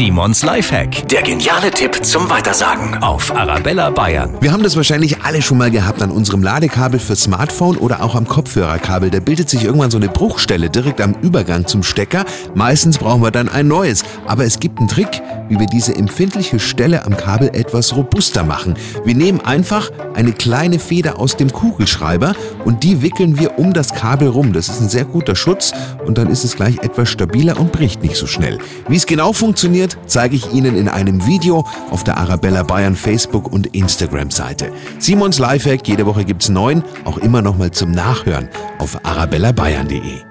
Simons Lifehack. Der geniale Tipp zum Weitersagen auf Arabella Bayern. Wir haben das wahrscheinlich alle schon mal gehabt an unserem Ladekabel für Smartphone oder auch am Kopfhörerkabel. Da bildet sich irgendwann so eine Bruchstelle direkt am Übergang zum Stecker. Meistens brauchen wir dann ein neues. Aber es gibt einen Trick, wie wir diese empfindliche Stelle am Kabel etwas robuster machen. Wir nehmen einfach eine kleine Feder aus dem Kugelschreiber und die wickeln wir um das Kabel rum. Das ist ein sehr guter Schutz und dann ist es gleich etwas stabiler und bricht nicht so schnell. Wie es genau funktioniert, zeige ich Ihnen in einem Video auf der Arabella Bayern Facebook und Instagram Seite. Simons Lifehack, jede Woche gibt's neun, auch immer noch mal zum Nachhören auf arabellabayern.de.